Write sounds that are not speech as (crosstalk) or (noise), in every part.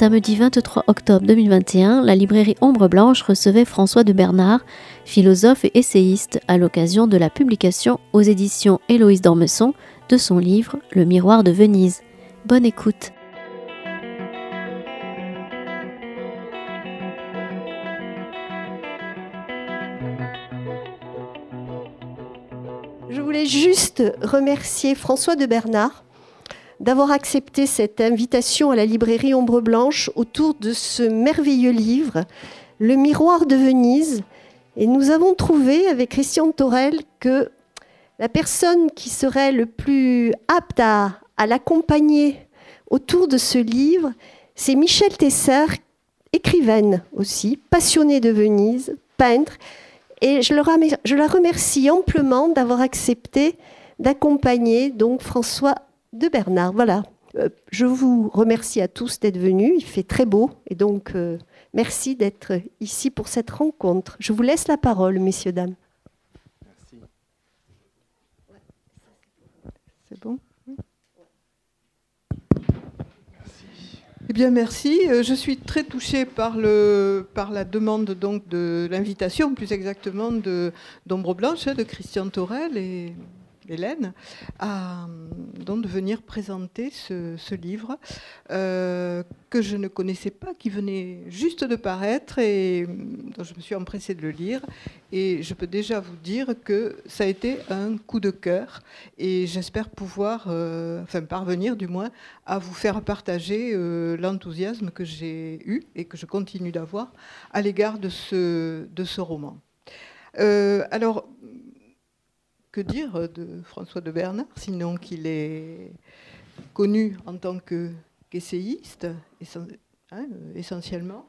samedi 23 octobre 2021, la librairie Ombre Blanche recevait François de Bernard, philosophe et essayiste, à l'occasion de la publication aux éditions Héloïse d'Ormesson de son livre Le miroir de Venise. Bonne écoute. Je voulais juste remercier François de Bernard d'avoir accepté cette invitation à la librairie Ombre Blanche autour de ce merveilleux livre, Le miroir de Venise. Et nous avons trouvé avec Christian Torel que la personne qui serait le plus apte à, l'accompagner autour de ce livre, c'est Michel Tesser, écrivaine aussi, passionnée de Venise, peintre. Et je, je la remercie amplement d'avoir accepté d'accompagner donc François de Bernard. Voilà. Euh, je vous remercie à tous d'être venus. Il fait très beau et donc euh, merci d'être ici pour cette rencontre. Je vous laisse la parole, messieurs, dames. Merci. C'est bon? Merci. Eh bien, merci. Euh, je suis très touchée par, le, par la demande donc de l'invitation, plus exactement de d'Ombre Blanche, hein, de Christian Torel et Hélène, à, donc de venir présenter ce, livre euh, que je ne connaissais pas, qui venait juste de paraître et dont je me suis empressée de le lire. Et je peux déjà vous dire que ça a été un coup de cœur et j'espère pouvoir, euh, enfin parvenir du moins, à vous faire partager euh, l'enthousiasme que j'ai eu et que je continue d'avoir à l'égard de ce, de ce roman. alors, que dire de François de Bernard, sinon qu'il est connu en tant qu'essayiste, hein, essentiellement.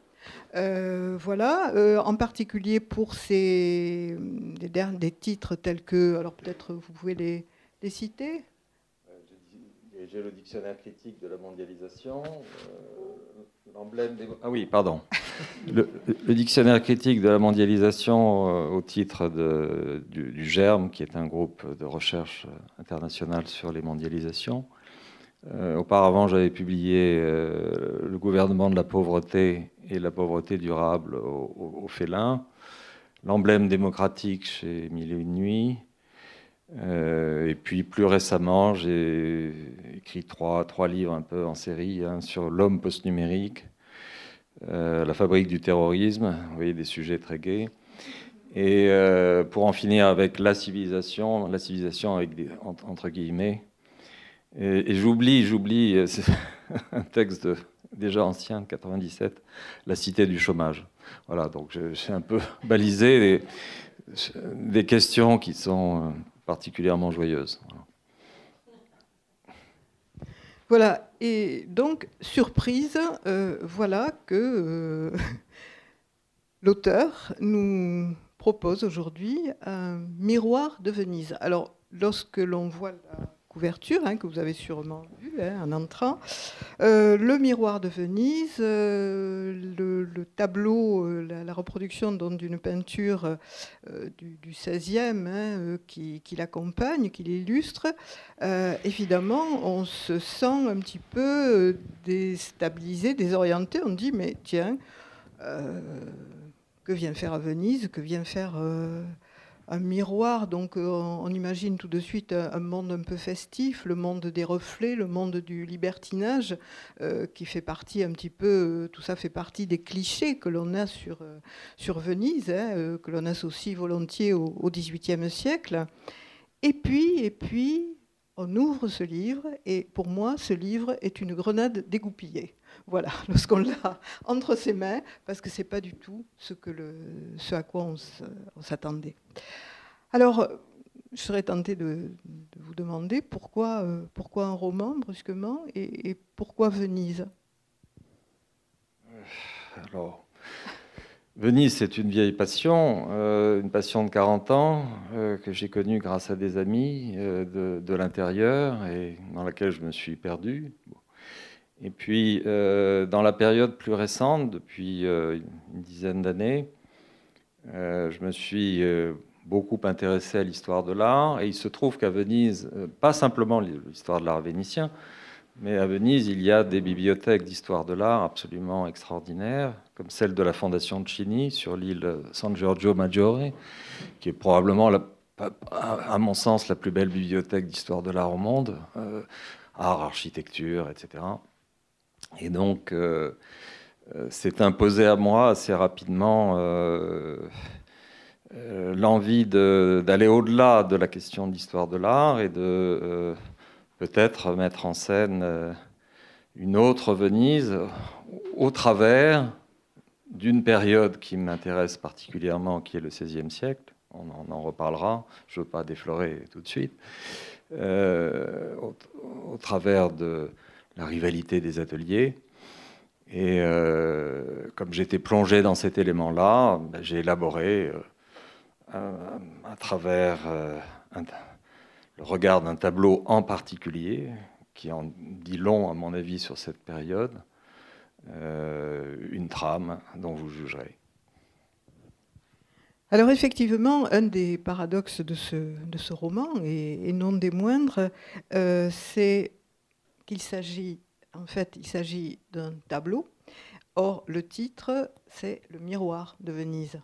Euh, voilà, euh, en particulier pour ces, des, titres tels que, alors peut-être vous pouvez les, les citer J'ai le dictionnaire critique de la mondialisation, Ah oui, pardon. Le, dictionnaire critique de la mondialisation euh, au titre de, du, GERM, qui est un groupe de recherche internationale sur les mondialisations. Euh, auparavant, j'avais publié euh, Le gouvernement de la pauvreté et la pauvreté durable au, félin, l'emblème démocratique chez Mille et. Et puis plus récemment, j'ai écrit trois, trois livres un peu en série hein, sur l'homme post-numérique, euh, la fabrique du terrorisme, vous voyez, des sujets très gais. Et euh, pour en finir avec la civilisation, la civilisation entre, guillemets. Et, j'oublie, j'oublie, euh, c'est (laughs) un texte déjà ancien, de 97, La cité du chômage. Voilà, donc j'ai un peu (laughs) balisé des, questions qui sont particulièrement joyeuses. Voilà, et donc, surprise, euh, voilà que euh, (laughs) l'auteur nous propose aujourd'hui un miroir de Venise. Alors, lorsque l'on voit la couverture, hein, que vous avez sûrement vu hein, en entrant. Euh, le miroir de Venise, euh, le, tableau, euh, la, reproduction d'une peinture du, du, 16e hein, qui, qui l'accompagne, qui l'illustre, évidemment, on se sent un petit peu déstabilisé, désorienté. On dit, mais tiens, que vient faire à Venise Que vient faire un miroir, donc euh, on imagine tout de suite un monde un peu festif, le monde des reflets, le monde du libertinage, euh, qui fait partie un petit peu, euh, tout ça fait partie des clichés que l'on a sur, sur Venise, hein, que l'on associe volontiers au, XVIIIe siècle. Et puis, et puis, on ouvre ce livre, et pour moi, ce livre est une grenade dégoupillée. Voilà, (laughs) lorsqu'on l'a entre ses mains, parce que ce n'est pas du tout ce, à quoi on s'attendait. Alors, je serais tentée de, vous demander pourquoi, euh, pourquoi un roman brusquement et, pourquoi Venise? Alors, Venise, c'est une vieille passion, euh, une passion de 40 ans euh, que j'ai connue grâce à des amis de, l'intérieur et dans laquelle je me suis perdu. Et puis, dans la période plus récente, depuis une dizaine d'années, je me suis beaucoup intéressé à l'histoire de l'art. Et il se trouve qu'à Venise, euh, pas simplement l'histoire de l'art vénitien, Mais à Venise, il y a des bibliothèques d'histoire de l'art absolument extraordinaires, comme celle de la Fondation Cini sur l'île San Giorgio Maggiore, qui est probablement, à mon sens, la plus belle bibliothèque d'histoire de l'art au monde, euh, art, architecture, etc. Et donc, euh, euh, c'est imposé à moi assez rapidement l'envie d'aller au-delà de la question d'histoire de l'art et de peut-être mettre en scène euh, une autre Venise au travers d'une période qui m'intéresse particulièrement, qui est le XVIe siècle. On en, reparlera, je ne veux pas déflorer tout de suite. Euh, au, travers de la rivalité des ateliers. Et euh, comme j'étais plongé dans cet élément-là, ben, j'ai élaboré à travers un, regarde un tableau en particulier, qui en dit long à mon avis sur cette période, euh, une trame dont vous jugerez. Alors effectivement, un des paradoxes de ce, de ce roman, et, non des moindres, euh, c'est s'agit, en fait, il s'agit d'un tableau. Or, le titre, c'est Le miroir de Venise.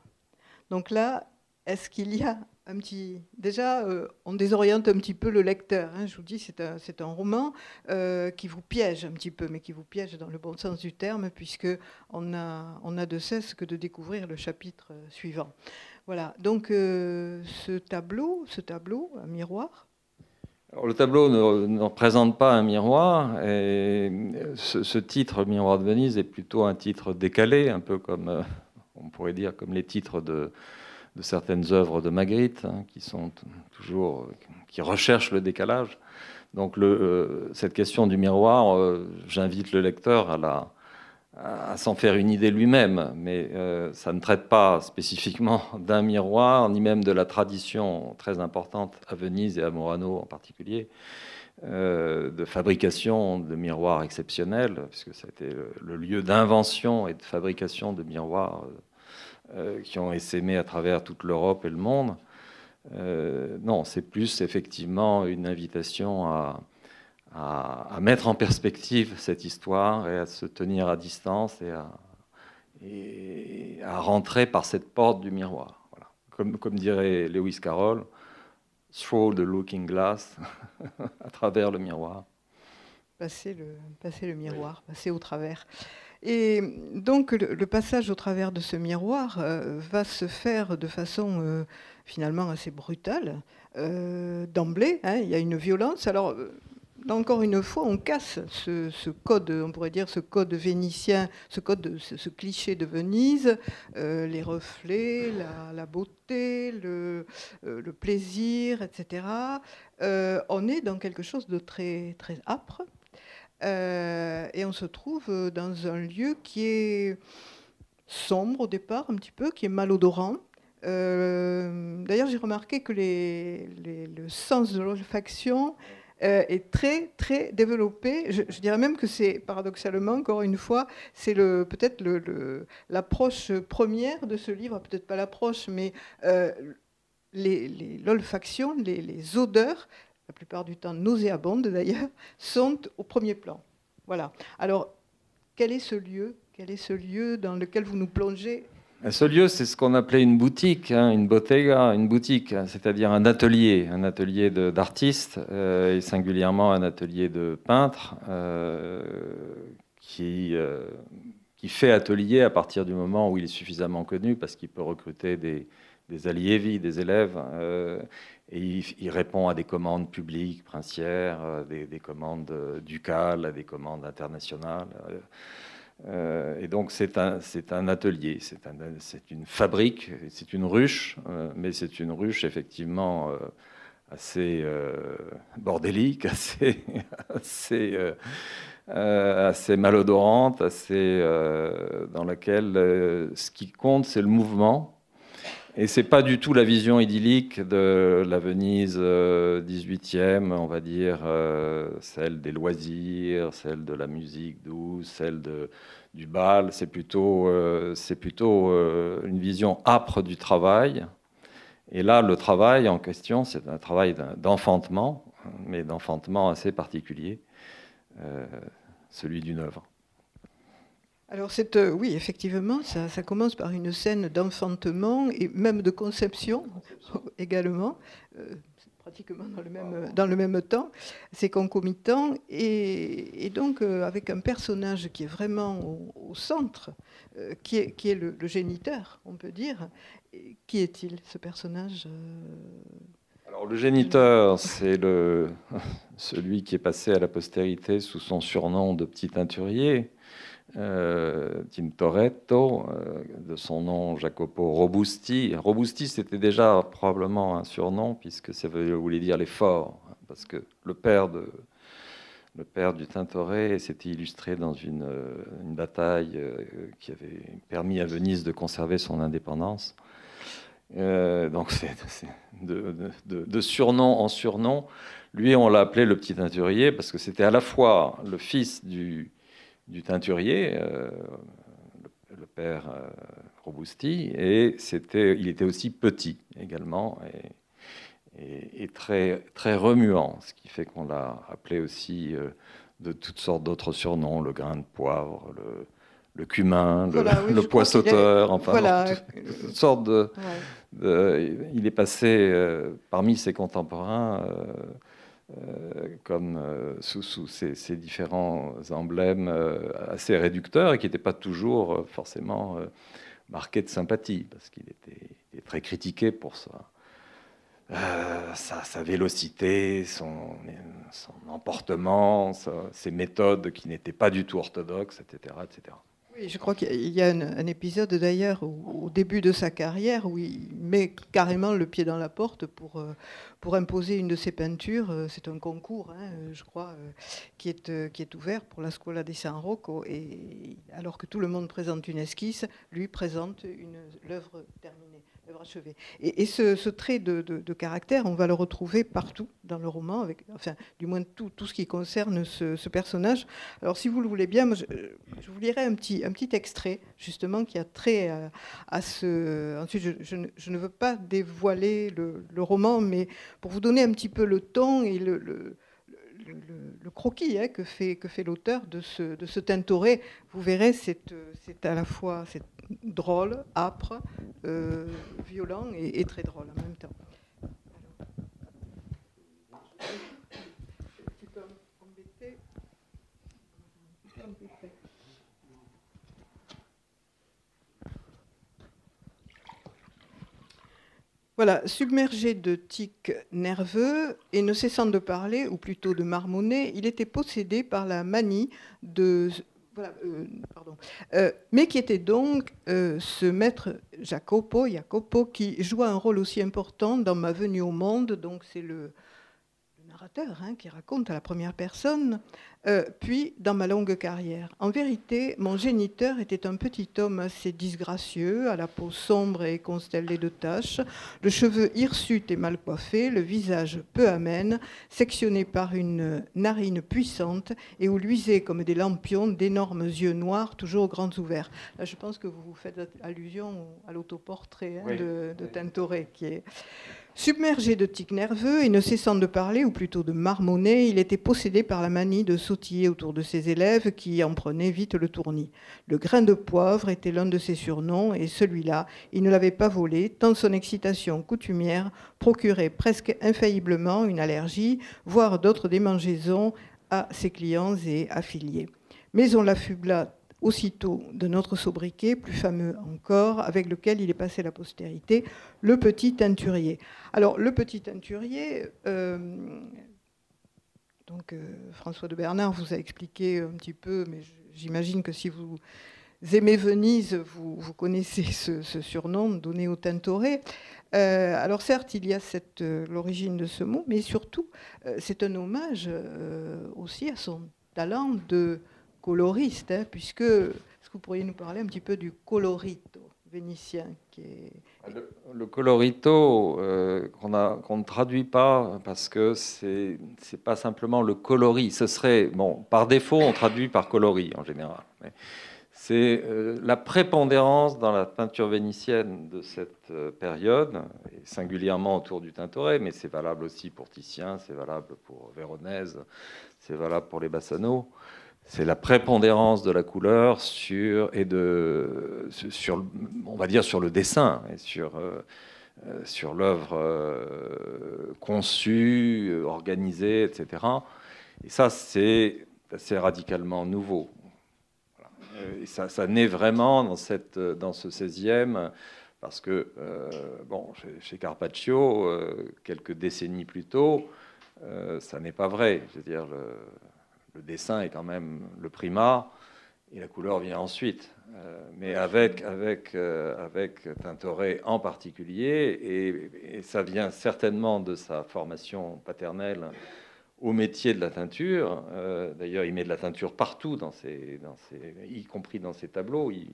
Donc là, est-ce qu'il y a un petit. Déjà, euh, on désoriente un petit peu le lecteur. Hein. Je vous dis, c'est un, un, roman euh, qui vous piège un petit peu, mais qui vous piège dans le bon sens du terme, puisque on a, on a de cesse que de découvrir le chapitre euh, suivant. Voilà. Donc, ce tableau, ce tableau, un miroir. Le tableau ne, représente pas un miroir, et ce, titre, Miroir de Venise, est plutôt un titre décalé, un peu comme, on pourrait dire, comme les titres de certaines œuvres de Magritte, hein, qui sont toujours, qui recherchent le décalage. Donc euh, cette question du miroir, euh, j'invite le lecteur à, la, à, s'en faire une idée lui-même, mais euh, ça ne traite pas spécifiquement (laughs) d'un miroir, ni même de la tradition très importante à Venise et à Morano en particulier, de fabrication de miroirs exceptionnels, puisque c'était le, le lieu d'invention et de fabrication de miroirs euh, qui ont essaimé à travers toute l'Europe et le monde. Euh, non, c'est plus effectivement une invitation à, à, mettre en perspective cette histoire et à se tenir à distance et à, et à rentrer par cette porte du miroir. Voilà. Comme, comme, dirait Lewis Carroll, through the looking glass, (laughs) à travers le miroir. Passer le, passer le miroir, passer au travers. Et donc le, passage au travers de ce miroir euh, va se faire de façon euh, finalement assez brutale. Euh, d'emblée, hein, il y a une violence. Alors, encore une fois, on casse ce, code, on pourrait dire ce code vénitien, ce code, ce, cliché de Venise, les reflets, la, beauté, le, le, plaisir, etc. on est dans quelque chose de très, très âpre. Euh, et on se trouve dans un lieu qui est sombre au départ, un petit peu, qui est malodorant. Euh, d'ailleurs, j'ai remarqué que le sens de l'olfaction euh, est très, très développé. Je, dirais même que c'est, paradoxalement, encore une fois, c'est le, peut-être l'approche première de ce livre, peut-être pas l'approche, mais l'olfaction, les odeurs la plupart du temps nauséabondes d'ailleurs, sont au premier plan. Voilà. Alors, quel est ce lieu? Quel est ce lieu dans lequel vous nous plongez? Ce lieu, c'est ce qu'on appelait une boutique, hein, une bottega, une boutique, c'est-à-dire un atelier, un atelier d'artistes euh, et singulièrement un atelier de peintres euh, qui, euh, qui fait atelier à partir du moment où il est suffisamment connu parce qu'il peut recruter des, des alliés, des élèves et il, répond à des commandes publiques, princières, euh, des, commandes ducales, à des commandes internationales. Euh, et donc c'est un, un, atelier, c'est un, une fabrique, c'est une ruche, mais c'est une ruche effectivement assez bordélique, (laughs) assez, assez, assez malodorante, assez, dans laquelle ce qui compte c'est le mouvement et c'est pas du tout la vision idyllique de la Venise 18e, euh, on va dire, euh, celle des loisirs, celle de la musique douce, celle du bal. C'est plutôt, euh, c'est plutôt une vision âpre du travail. Et là, le travail en question, c'est un travail d'enfantement, mais d'enfantement assez particulier. celui d'une œuvre. Alors, oui, effectivement, ça, ça, commence par une scène d'enfantement et même de conception (laughs) également pratiquement dans le même, dans le même temps, c'est concomitant, et, donc euh, avec un personnage qui est vraiment au, centre, euh, qui, est, qui est le, géniteur, on peut dire. qui est-il, ce personnage euh? Alors le géniteur, c'est le, (laughs) celui qui est passé à la postérité sous son surnom de petit teinturier. Euh, Tintoretto, euh, de son nom Jacopo Robusti. Robusti, c'était déjà probablement un surnom, puisque ça voulait dire les forts, hein, parce que le père, du Tintoret s'était illustré dans une, euh, bataille qui avait permis à Venise de conserver son indépendance. donc, (laughs) c'est de, de, surnom en surnom. Lui, on l'a appelé le petit teinturier parce que c'était à la fois le fils du, du teinturier, euh, le, père euh, Robusti, et c'était, il était aussi petit également et, et, très, très remuant, ce qui fait qu'on l'a appelé aussi euh, de toutes sortes d'autres surnoms, le grain de poivre, le, le cumin, le, (laughs) poissoteur, enfin, voilà. toutes, sortes de, Il est passé parmi ses contemporains comme euh, sous, sous ces, différents emblèmes euh, assez réducteurs et qui n'étaient pas toujours forcément marqués de sympathie, parce qu'il était, très critiqué pour. Sa, sa, vélocité, son, son emportement, ses méthodes qui n'étaient pas du tout orthodoxes, etc. etc je crois qu'il y a un, épisode d'ailleurs au, début de sa carrière où il met carrément le pied dans la porte pour, euh, pour imposer une de ses peintures. Euh, c'est un concours, hein, je crois, euh, qui, est, qui est ouvert pour la Scuola di San Rocco. Et alors que tout le monde présente une esquisse, lui présente l'œuvre terminée. Et, ce, trait de, caractère, on va le retrouver partout dans le roman, enfin, du moins tout, ce qui concerne ce, personnage. Alors, si vous le voulez bien, je, vous lirai un petit, extrait, justement, qui a trait à, ce. Ensuite, je, ne, veux pas dévoiler le, roman, mais pour vous donner un petit peu le ton et le, croquis hein, que fait, l'auteur de ce, de ce tintoré, vous verrez, c'est à la fois drôle, âpre, euh, violent et, très drôle en même temps. Voilà, submergé de tics nerveux et ne cessant de parler, ou plutôt de marmonner, il était possédé par la manie de euh, pardon. Euh, mais qui était donc euh, ce maître Jacopo, Jacopo, qui joua un rôle aussi important dans ma venue au monde. Donc c'est le, narrateur hein, qui raconte à la première personne, euh, puis dans ma longue carrière. En vérité, mon géniteur était un petit homme assez disgracieux, à la peau sombre et constellée de taches, le cheveu hirsute et mal coiffé, le visage peu amène, sectionné par une narine puissante et où luisaient comme des lampions d'énormes yeux noirs toujours grands ouverts. Là, je pense que vous faites allusion à l'autoportrait hein, de, de Tintoret, qui est Submergé de tics nerveux et ne cessant de parler, ou plutôt de marmonner, il était possédé par la manie de sautiller autour de ses élèves qui en prenaient vite le tournis. Le grain de poivre était l'un de ses surnoms, et celui-là, il ne l'avait pas volé, tant son excitation coutumière procurait presque infailliblement une allergie, voire d'autres démangeaisons à ses clients et affiliés. Mais on l'affubla aussitôt de notre sobriquet, plus fameux encore, avec lequel il est passé la postérité, le petit teinturier. Alors, le petit teinturier, euh, donc, euh, François de Bernard vous a expliqué un petit peu, mais j'imagine que si vous aimez Venise, vous, connaissez ce, surnom donné au Tintoret. Euh, alors certes, il y a l'origine de ce mot, mais surtout, c'est un hommage aussi à son talent de coloriste, hein, puisque, est-ce que vous pourriez nous parler un petit peu du colorito vénitien qui est... le, colorito euh, qu'on ne traduit pas parce que c'est n'est pas simplement le coloris. Ce serait, bon, par défaut, on traduit par coloris en général. Mais c'est euh, la prépondérance dans la peinture vénitienne de cette euh, période, singulièrement autour du Tintoret, mais c'est valable aussi pour Titien, c'est valable pour Véronèse, c'est valable pour les Bassano. C'est la prépondérance de la couleur sur et de sur on va dire sur le dessin et sur euh, sur l'œuvre conçue, organisée, etc. Et ça, c'est assez radicalement nouveau. Euh, et ça, naît vraiment dans, cette, dans ce 16e, parce que, euh, bon, chez, Carpaccio, euh, quelques décennies plus tôt, ça n'est pas vrai. Je veux dire, le, dessin est quand même le primat, et la couleur vient ensuite. mais avec, avec, avec Tintoret en particulier, et, et, ça vient certainement de sa formation paternelle au métier de la teinture. Euh, d'ailleurs, il met de la teinture partout, dans ses, dans ses, y compris dans ses tableaux. Il,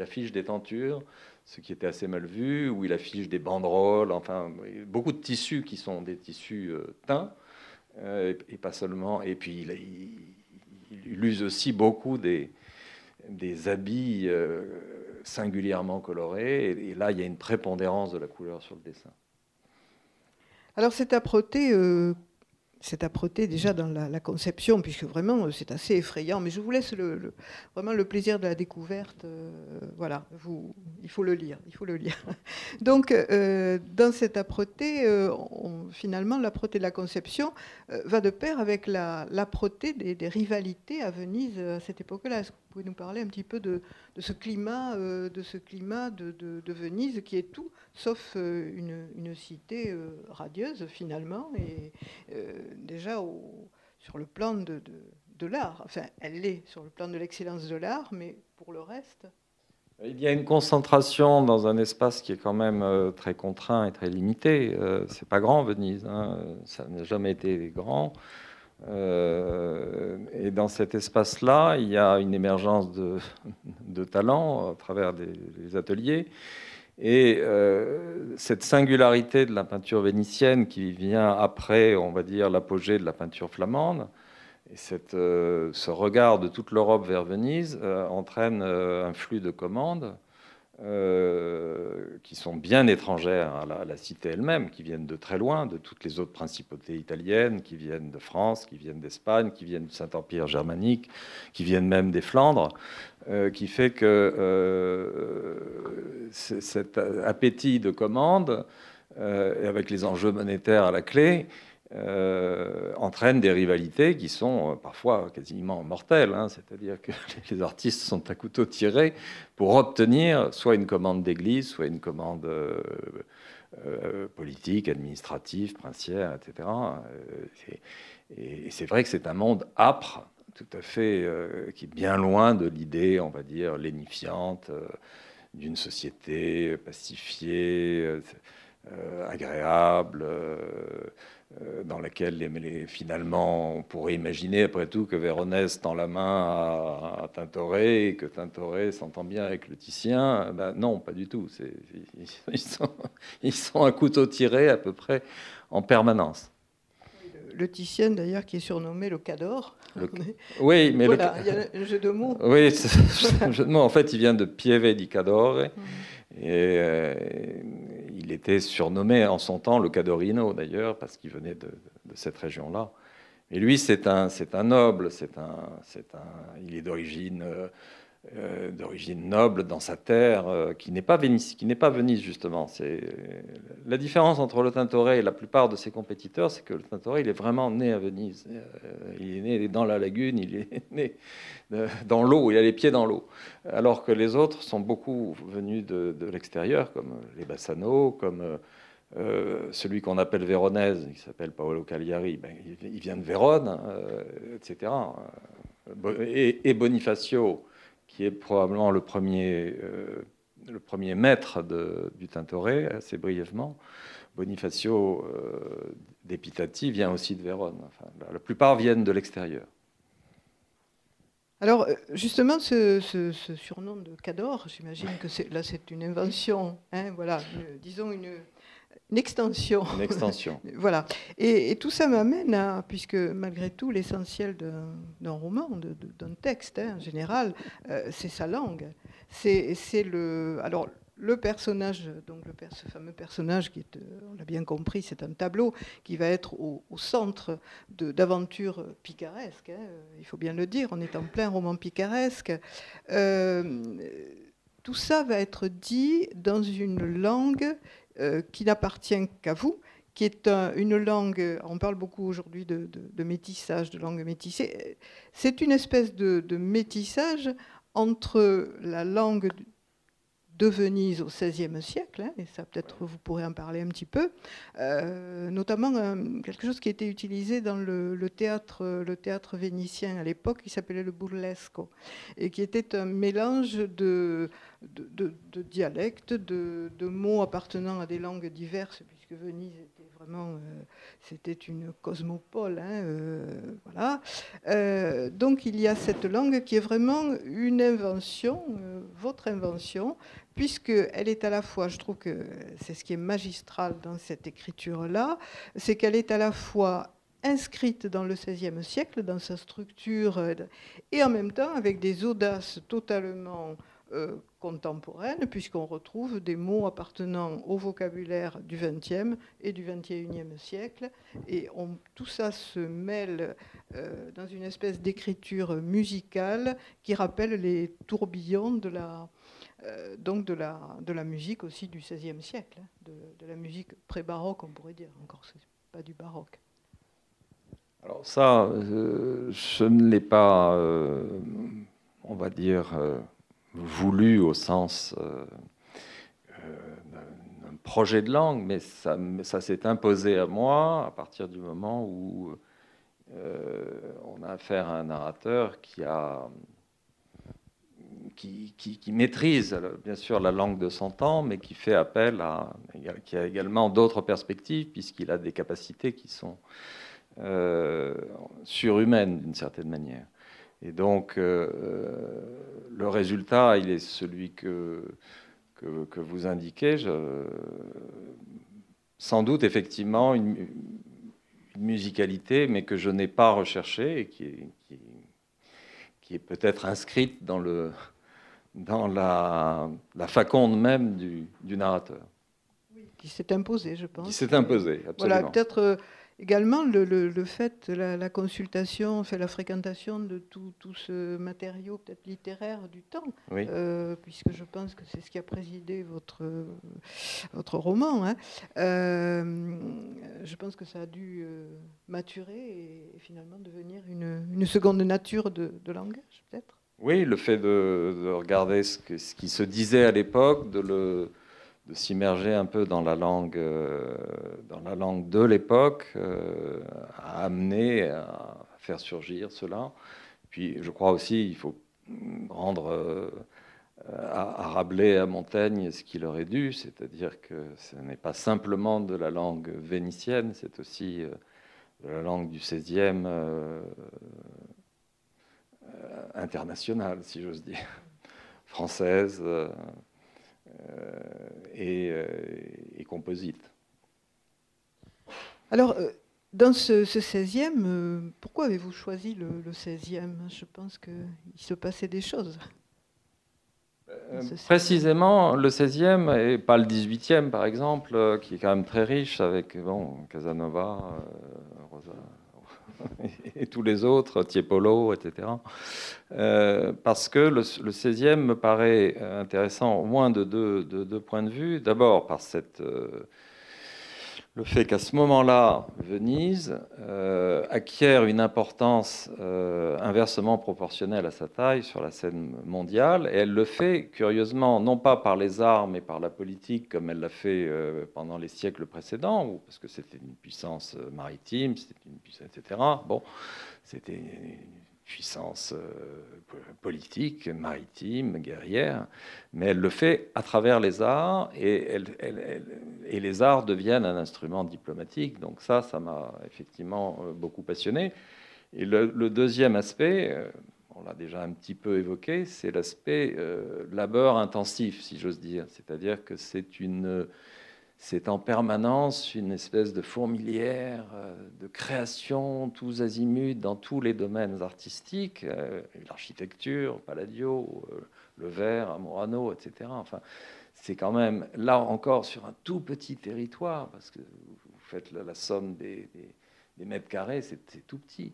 affiche des tentures, ce qui était assez mal vu, ou il affiche des banderoles, enfin, beaucoup de tissus qui sont des tissus euh, teints, euh, et, pas seulement. Et puis, il, use aussi beaucoup des, des habits singulièrement colorés, et, et, là, il y a une prépondérance de la couleur sur le dessin. Alors, cette âpreté cette âpreté déjà dans la, conception, puisque vraiment euh, c'est assez effrayant. Mais je vous laisse vraiment le plaisir de la découverte. Euh, voilà, vous, il faut le lire, il faut le lire. (laughs) Donc, euh, dans cette âpreté, finalement, l'âpreté de la conception va de pair avec l'âpreté des, des, rivalités à Venise à cette époque-là. Est-ce que vous pouvez nous parler un petit peu de, ce climat, de ce climat de, de, Venise qui est tout sauf une, une cité radieuse finalement et déjà sur le plan de, l'art. Enfin, elle l'est sur le plan de l'excellence de l'art, mais pour le reste. Il y a une concentration dans un espace qui est quand même euh, très contraint et très limité. Euh, c'est pas grand Venise, hein. ça n'a jamais été grand. Euh, et dans cet espace-là, il y a une émergence de, (laughs) de talents à travers des ateliers. Et euh, cette singularité de la peinture vénitienne qui vient après, on va dire, l'apogée de la peinture flamande, et cette, euh, ce regard de toute l'Europe vers Venise entraîne un flux de commandes qui sont bien étrangères à la, cité elle-même, qui viennent de très loin, de toutes les autres principautés italiennes, qui viennent de France, qui viennent d'Espagne, qui viennent du Saint-Empire germanique, qui viennent même des Flandres. Euh, qui fait que euh, cet appétit de commande, euh, avec les enjeux monétaires à la clé, entraîne des rivalités qui sont parfois quasiment mortelles. Hein. C'est-à-dire que (laughs) les artistes sont à couteau tiré pour obtenir soit une commande d'église, soit une commande politique, administrative, princière, etc. et c'est vrai que c'est un monde âpre tout à fait, euh, qui est bien loin de l'idée, on va dire, lénifiante euh, d'une société pacifiée, euh, agréable, dans laquelle les, finalement on pourrait imaginer après tout que Véronèse tend la main à, à Tintoret et que Tintoret s'entend bien avec le Titien. Ben non, pas du tout. Ils sont, ils sont un couteau tiré à peu près en permanence le Titien d'ailleurs qui est surnommé le Cador. (laughs) Oui, mais voilà, il y a un jeu de mots. Oui, un jeu de mots. En fait, il vient de Pieve di Cadore. Mm. Et euh, il était surnommé en son temps le Cadorino d'ailleurs, parce qu'il venait de, cette région-là. Et lui, c'est un, un noble, c'est un, un, il est d'origine euh, d'origine noble dans sa terre, euh, qui n'est pas Venise, qui n'est pas Venise justement. C'est la différence entre le Tintoret et la plupart de ses compétiteurs, c'est que le Tintoret, il est vraiment né à Venise. Euh, il est né dans la lagune, il est né dans l'eau, il a les pieds dans l'eau. Alors que les autres sont beaucoup venus de, l'extérieur, comme les Bassano, comme celui qu'on appelle Véronèse, qui s'appelle Paolo Cagliari, ben, il, vient de Vérone, etc. Et, et Bonifacio, qui est probablement le premier, euh, le premier maître de, du Tintoret, assez brièvement. Bonifacio euh, d'Epitati vient aussi de Vérone. Enfin, la plupart viennent de l'extérieur. Alors, euh, justement, ce, surnom de Cador, j'imagine que là, c'est une invention, hein, voilà, disons une, une extension. Une extension. (laughs) voilà. Et, tout ça m'amène à, puisque malgré tout, l'essentiel d'un roman, d'un texte hein, en général, euh, c'est sa langue. C'est le. Alors, le personnage, donc le, ce fameux personnage qui est, euh, on l'a bien compris, c'est un tableau qui va être au, centre d'aventures picaresques. Hein, il faut bien le dire, on est en plein roman picaresque. Euh, tout ça va être dit dans une langue euh, qui n'appartient qu'à vous, qui est une langue, on parle beaucoup aujourd'hui de, métissage, de langue métissée, c'est une espèce de, métissage entre la langue de Venise au XVIe siècle, hein, et ça peut-être vous pourrez en parler un petit peu, euh, notamment euh, quelque chose qui était utilisé dans le, théâtre, le théâtre vénitien à l'époque, qui s'appelait le burlesco, et qui était un mélange de, de, dialectes, de, mots appartenant à des langues diverses, puisque Venise vraiment, euh, c'était une cosmopole, hein, voilà. donc il y a cette langue qui est vraiment une invention, votre invention, puisqu'elle est à la fois, je trouve que c'est ce qui est magistral dans cette écriture-là, c'est qu'elle est à la fois inscrite dans le XVIe siècle, dans sa structure, et en même temps avec des audaces totalement euh, contemporaines, puisqu'on retrouve des mots appartenant au vocabulaire du XXe et du XXIe siècle, et tout ça se mêle euh, dans une espèce d'écriture musicale qui rappelle les tourbillons de la, euh, musique aussi du XVIe siècle, hein, de, la musique pré-baroque, on pourrait dire, encore, c'est pas du baroque. Alors ça, je ne l'ai pas, euh, on va dire, voulu au sens d'un projet de langue, mais ça, s'est imposé à moi à partir du moment où on a affaire à un narrateur qui a qui, maîtrise bien sûr la langue de son temps, mais qui fait appel à, qui a également d'autres perspectives, puisqu'il a des capacités qui sont euh, surhumaines d'une certaine manière. Et donc, euh, le résultat, il est celui que, que, vous indiquez. sans doute, effectivement, une, musicalité, mais que je n'ai pas recherchée et qui qui est peut-être inscrite dans le, dans la, faconde même du, narrateur. qui s'est imposé, je pense. Qui s'est imposé, absolument. Voilà, peut-être euh, également le, le, fait, la, la, consultation, fait, la fréquentation de tout, tout ce matériau peut-être littéraire du temps, euh, puisque je pense que c'est ce qui a présidé votre, votre roman. Hein. Euh, je pense que ça a dû maturer et, finalement devenir une, une seconde nature de, de langage, peut-être. Oui, le fait de, regarder ce, qui se disait à l'époque, de, s'immerger un peu dans la langue, euh, dans la langue de l'époque, euh, a amené à faire surgir cela. Puis je crois aussi il faut rendre euh, à, à, Rabelais à Montaigne ce qu'il aurait dû, c'est-à-dire que ce n'est pas simplement de la langue vénitienne, c'est aussi de la langue du XVIe euh, internationale, si j'ose dire, française euh, euh, et, composite. Alors, dans ce, 16e, pourquoi avez-vous choisi le, 16e Je pense qu'il se passait des choses. précisément, le 16e et pas le 18e, par exemple, qui est quand même très riche avec bon, Casanova, Rosa, et tous les autres, Tiepolo, etc. Euh, parce que le, 16e me paraît intéressant au moins de deux, points de vue. D'abord par cette, euh, le fait qu'à ce moment-là, Venise euh, acquiert une importance euh, inversement proportionnelle à sa taille sur la scène mondiale, et elle le fait curieusement, non pas par les arts, mais par la politique, comme elle l'a fait euh, pendant les siècles précédents, parce que c'était une puissance maritime, c'était une puissance, etc. Bon, c'était puissance euh, politique, maritime, guerrière, mais elle le fait à travers les arts et, les arts deviennent un instrument diplomatique. Donc ça, ça m'a effectivement euh, beaucoup passionné. Et le, deuxième aspect, euh, on l'a déjà un petit peu évoqué, c'est l'aspect labeur intensif, si j'ose dire. C'est-à-dire que c'est une c'est en permanence une espèce de fourmilière euh, de création, tous azimuts, dans tous les domaines artistiques, euh, l'architecture, Palladio, euh, le verre, Amorano, etc. Enfin, c'est quand même là encore sur un tout petit territoire, parce que vous faites la, somme des, mètres carrés, c'est tout petit.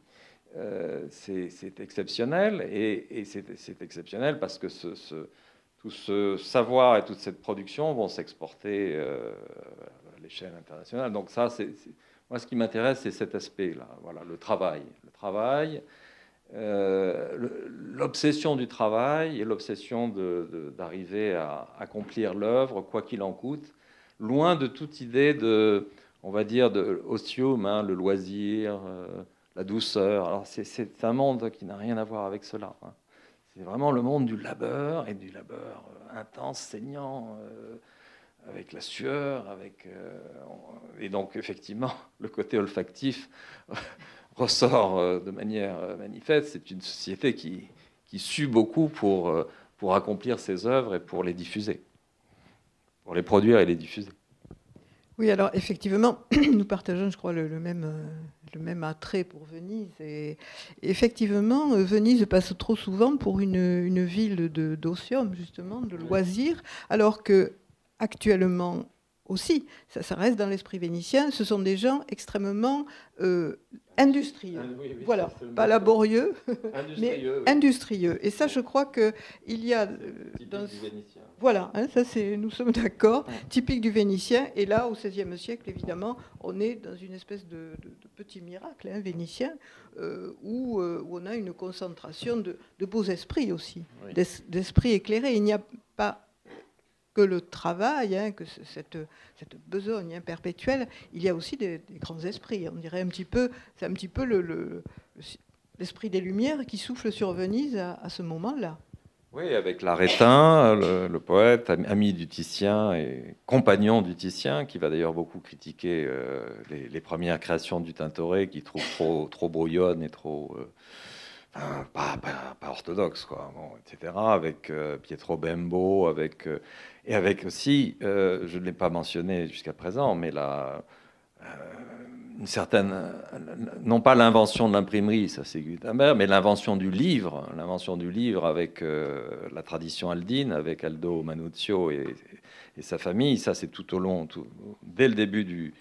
c'est exceptionnel, et, c'est exceptionnel parce que ce tout ce savoir et toute cette production vont s'exporter euh, à l'échelle internationale. Donc ça, moi ce qui m'intéresse, c'est cet aspect-là. Voilà, le travail, le travail, euh, l'obsession du travail et l'obsession d'arriver à accomplir l'œuvre, quoi qu'il en coûte, loin de toute idée de, on va dire, de ostium, hein, le loisir, euh, la douceur. Alors c'est un monde qui n'a rien à voir avec cela. Hein. C'est vraiment le monde du labeur et du labeur euh, intense, saignant, euh, avec la sueur, avec euh, et donc effectivement (laughs) le côté olfactif ressort de manière manifeste. C'est une société qui, qui sue beaucoup pour, pour accomplir ses œuvres et pour les diffuser, pour les produire et les diffuser. Oui, alors effectivement, (clears throat) nous partageons, je crois, le, même, euh, le même attrait pour Venise. Et effectivement, euh, Venise passe trop souvent pour une, une ville d'osium, justement, de loisirs, alors que actuellement aussi, ça, ça reste dans l'esprit vénitien, ce sont des gens extrêmement euh, industrieux. Ah, voilà, pas laborieux, (laughs) mais industrieux. Et ça, je crois qu'il y a... Dans, voilà, hein, ça c'est, nous sommes d'accord, typique du Vénitien. Et là, au XVIe siècle, évidemment, on est dans une espèce de, petit miracle hein, vénitien, euh, où, euh, où, on a une concentration de, beaux esprits aussi, d'esprits éclairés. Il n'y a pas que le travail, hein, que cette, besogne perpétuelle, il y a aussi des, grands esprits. On dirait un petit peu, c'est un petit peu l'esprit le, des Lumières qui souffle sur Venise à ce moment-là. Oui, avec l'Arétin, le, poète, ami du Titien et compagnon du Titien, qui va d'ailleurs beaucoup critiquer euh, les, premières créations du Tintoret, qu'il trouve trop, brouillonnes et trop. Euh, orthodoxe, quoi, etc. Avec euh, Pietro Bembo, avec, et avec aussi, je ne l'ai pas mentionné jusqu'à présent, mais la une certaine, non pas l'invention de l'imprimerie, ça c'est Gutenberg, mais l'invention du livre, l'invention du livre avec euh, la tradition aldine, avec Aldo Manuzio et, sa famille, ça c'est tout au long, dès le début du,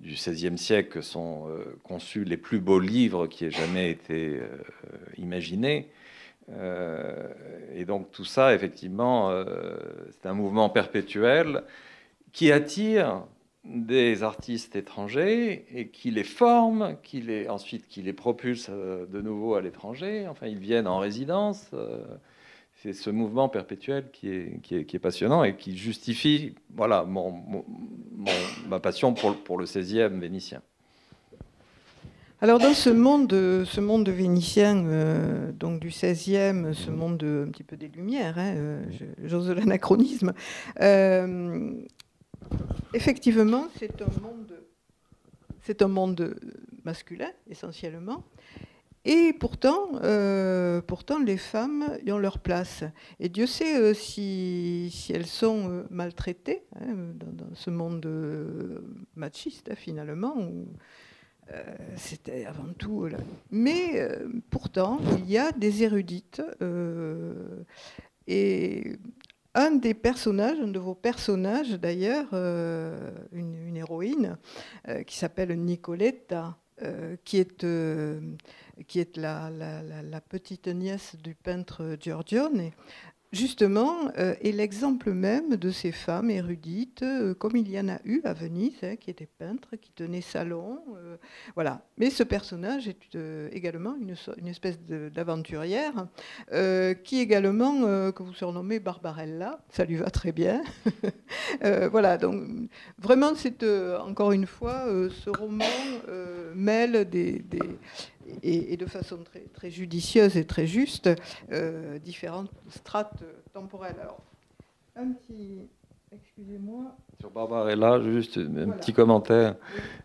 XVIe siècle sont euh, conçus les plus beaux livres qui aient jamais été euh, imaginés. Et donc tout ça, effectivement, c'est un mouvement perpétuel qui attire des artistes étrangers et qui les forment, qui les, ensuite qui les propulse euh, de nouveau à l'étranger. Enfin, ils viennent en résidence. Euh, c'est ce mouvement perpétuel qui est, qui est, qui est, passionnant et qui justifie voilà, mon, ma passion pour, pour le 16e vénitien. Alors dans ce monde, ce monde vénitien, euh, donc du 16e, ce monde un petit peu des Lumières, hein, j'ose l'anachronisme, effectivement, c'est un monde, c'est un monde masculin essentiellement. Et pourtant, euh, pourtant, les femmes y ont leur place. Et Dieu sait euh, si, si, elles sont euh, maltraitées hein, dans, ce monde machiste, finalement. C'était avant tout. Mais pourtant, il y a des érudites. et un des personnages, un de vos personnages d'ailleurs, euh, une, héroïne euh, qui s'appelle Nicoletta, euh, qui est, qui est la, la, petite nièce du peintre Giorgione, justement, euh, est l'exemple même de ces femmes érudites, euh, comme il y en a eu à Venise, hein, qui étaient peintres, qui tenaient salon. Euh, voilà. Mais ce personnage est également une, une espèce d'aventurière, qui également, que vous surnommez Barbarella, ça lui va très bien. (laughs) voilà, donc vraiment, c'est encore une fois, ce roman mêle des et, de façon très, très, judicieuse et très juste euh, différentes strates temporelles. Alors, un petit. Excusez-moi. Sur Barbarella, juste un petit commentaire.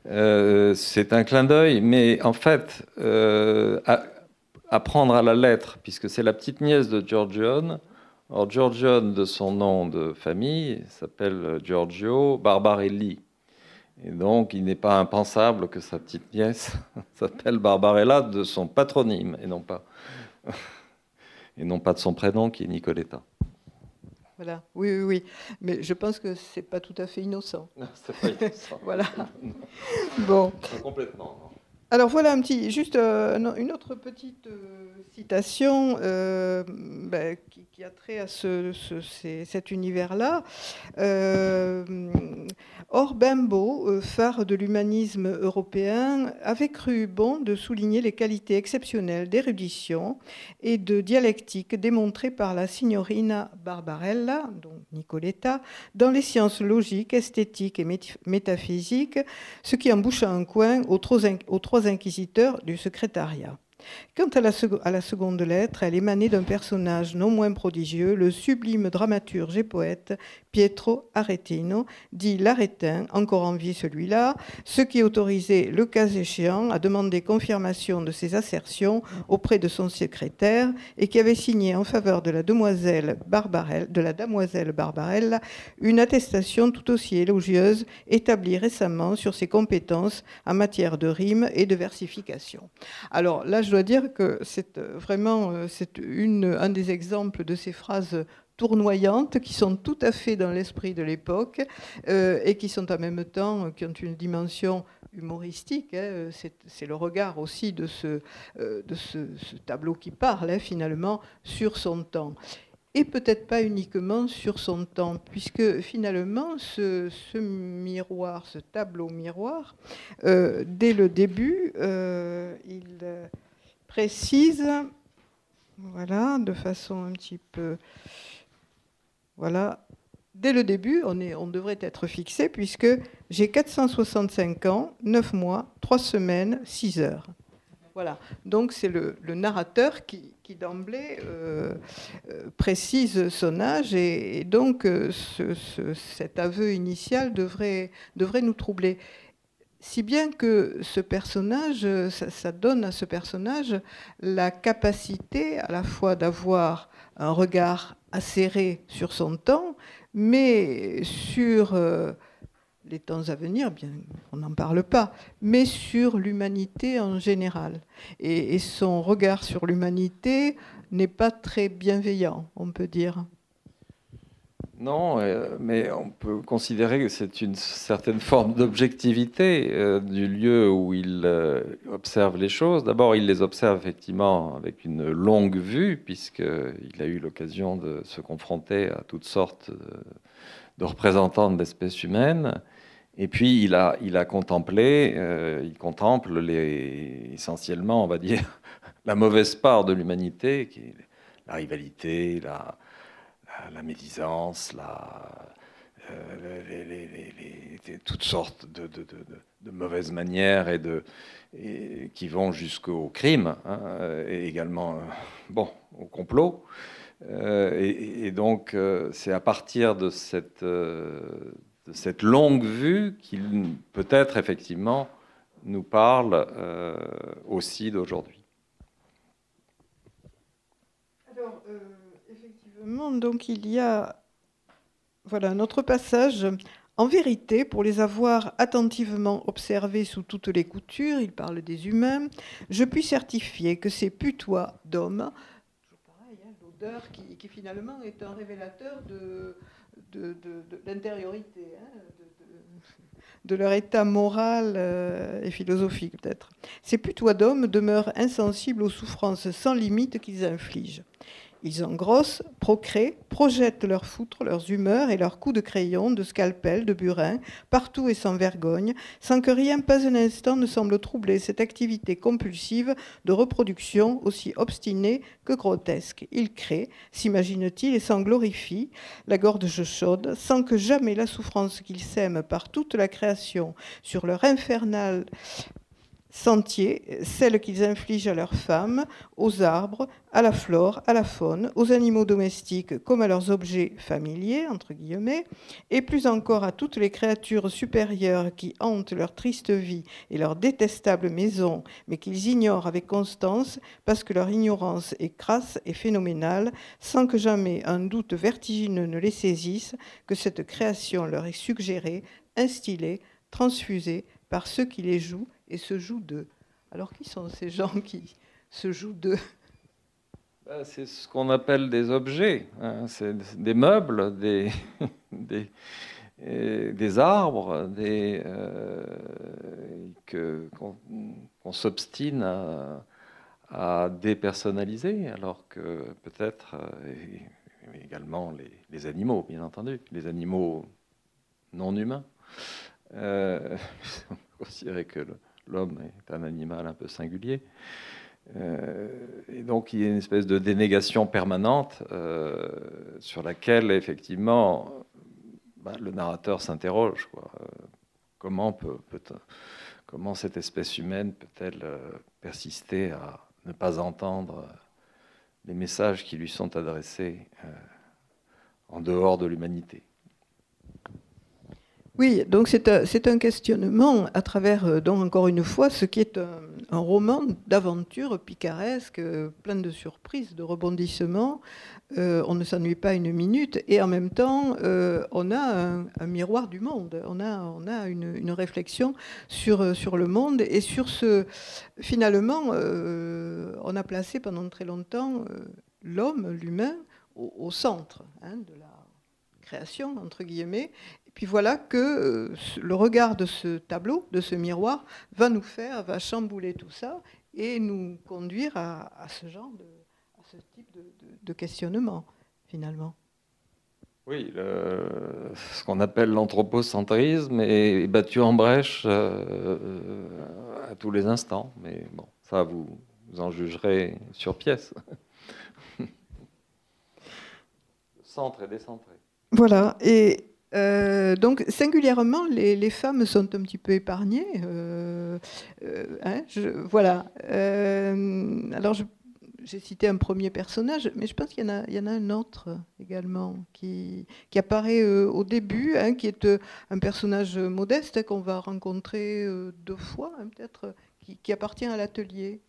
Euh, c'est un clin d'œil, mais en fait, euh, à, prendre à la lettre, puisque c'est la petite nièce de Giorgione, Alors Giorgione, de son nom de famille, s'appelle Giorgio Barbarelli. Et donc, il n'est pas impensable que sa petite nièce (laughs) s'appelle Barbarella de son patronyme et non pas, (laughs) et non pas de son prénom qui est Nicoletta. Voilà, oui, oui, oui. Mais je pense que c'est pas tout à fait innocent. Non, (laughs) c'est pas innocent. voilà. bon. complètement. Alors voilà un petit, juste euh, une autre petite euh, citation euh, ben, qui, a trait à ce, cet univers-là. Orbembo, phare de l'humanisme européen, avait cru bon de souligner les qualités exceptionnelles d'érudition et de dialectique démontrées par la signorina Barbarella, donc Nicoletta, dans les sciences logiques, esthétiques et métaphysiques, ce qui en boucha un coin aux trois inquisiteurs du secrétariat. Quant à la, seconde lettre, elle émanait d'un personnage non moins prodigieux, le sublime dramaturge et poète Pietro Aretino, dit l'Aretin, encore en vie celui-là, ce qui autorisait, le cas échéant, à demander confirmation de ses assertions auprès de son secrétaire et qui avait signé en faveur de la demoiselle Barbarella, damoiselle Barbarella une attestation tout aussi élogieuse établie récemment sur ses compétences en matière de rime et de versification. Alors là, je dois dire que c'est euh, vraiment euh, un des exemples de ces phrases tournoyantes qui sont tout à fait dans l'esprit de l'époque euh, et qui sont en même temps, qui ont une dimension humoristique. Hein, c'est le regard aussi de ce, de ce, tableau qui parle hein, finalement sur son temps. Et peut-être pas uniquement sur son temps, puisque finalement, ce, ce miroir, ce tableau miroir, dès le début, il précise, voilà, de façon un petit peu, voilà, dès le début, on, est, on devrait être fixé puisque j'ai 465 ans, 9 mois, 3 semaines, 6 heures. Voilà, donc c'est le, narrateur qui, d'emblée euh, euh, précise son âge et, donc euh, cet aveu initial devrait, devrait nous troubler. Si bien que ce personnage, ça, donne à ce personnage la capacité à la fois d'avoir un regard acéré sur son temps, mais sur euh, les temps à venir, bien, on n'en parle pas, mais sur l'humanité en général. et son regard sur l'humanité n'est pas très bienveillant, on peut dire. Non, euh, mais on peut considérer que c'est une certaine forme d'objectivité euh, du lieu où il euh, observe les choses. D'abord, il les observe effectivement avec une longue vue, puisqu'il a eu l'occasion de se confronter à toutes sortes de, représentants de l'espèce humaine. Et puis, il a, il a contemplé, il contemple essentiellement, on va dire, (laughs) la mauvaise part de l'humanité, qui est la rivalité, la la médisance, euh, toutes sortes de, mauvaises manières qui vont jusqu'au crime, hein, et également euh, bon, au complot. Euh, et, donc, c'est à partir de cette, de cette longue vue qu'il peut-être effectivement nous parle aussi d'aujourd'hui. Alors, donc il y a voilà un autre passage. En vérité, pour les avoir attentivement observés sous toutes les coutures, il parle des humains, je puis certifier que ces putois d'hommes, pareil, hein, l'odeur qui, finalement est un révélateur de, de, l'intériorité, hein, de, leur état moral euh, et philosophique peut-être. Ces putois d'hommes demeurent insensibles aux souffrances sans limite qu'ils infligent. Ils engrossent, procréent, projettent leurs foutres, leurs humeurs et leurs coups de crayon, de scalpel, de burin, partout et sans vergogne, sans que rien, pas un instant, ne semble troubler cette activité compulsive de reproduction aussi obstinée que grotesque. Ils créent, s'imagine-t-il, et s'en glorifient, la gorge chaude, sans que jamais la souffrance qu'ils sèment par toute la création sur leur infernal sentiers, celles qu'ils infligent à leurs femmes, aux arbres, à la flore, à la faune, aux animaux domestiques comme à leurs objets familiers, entre guillemets, et plus encore à toutes les créatures supérieures qui hantent leur triste vie et leur détestable maison, mais qu'ils ignorent avec constance parce que leur ignorance est crasse et phénoménale, sans que jamais un doute vertigineux ne les saisisse, que cette création leur est suggérée, instillée, transfusée par ceux qui les jouent et se jouent d'eux. Alors qui sont ces gens qui se jouent d'eux? Bah, C'est ce qu'on appelle des objets, hein. c'est des meubles, des, (laughs) des, des arbres, des, euh, qu'on, s'obstine à, dépersonnaliser, alors que peut-être euh, également les, les animaux, bien entendu, les animaux non humains. Euh, (laughs) on peut que l'homme est un animal un peu singulier. Euh, et donc il y a une espèce de dénégation permanente euh, sur laquelle effectivement bah, le narrateur s'interroge. comment, peut, comment cette espèce humaine peut-elle persister à ne pas entendre les messages qui lui sont adressés en dehors de l'humanité? Oui, donc c'est un, questionnement à travers, euh, donc encore une fois, ce qui est un, roman d'aventure picaresque, plein de surprises, de rebondissements. Euh, on ne s'ennuie pas une minute et en même temps, euh, on a un, miroir du monde. On a, une, réflexion sur, sur le monde et sur ce. Finalement, on a placé pendant très longtemps l'homme, l'humain, au, centre hein, de la création, entre guillemets, puis voilà que euh, le regard de ce tableau, de ce miroir, va nous faire, va chambouler tout ça et nous conduire à, ce genre de, à ce type de, questionnement, finalement. Oui, ce qu'on appelle l'anthropocentrisme est battu en brèche euh, à tous les instants. Mais bon, ça, vous, vous en jugerez sur pièce. (laughs) Centre et décentré. Voilà. Et euh, donc singulièrement, les, femmes sont un petit peu épargnées. Euh, euh, hein, voilà. alors j'ai cité un premier personnage, mais je pense qu'il y, en a un autre également qui, apparaît au début, hein, qui est un personnage modeste qu'on va rencontrer deux fois, hein, peut-être, qui, appartient à l'atelier.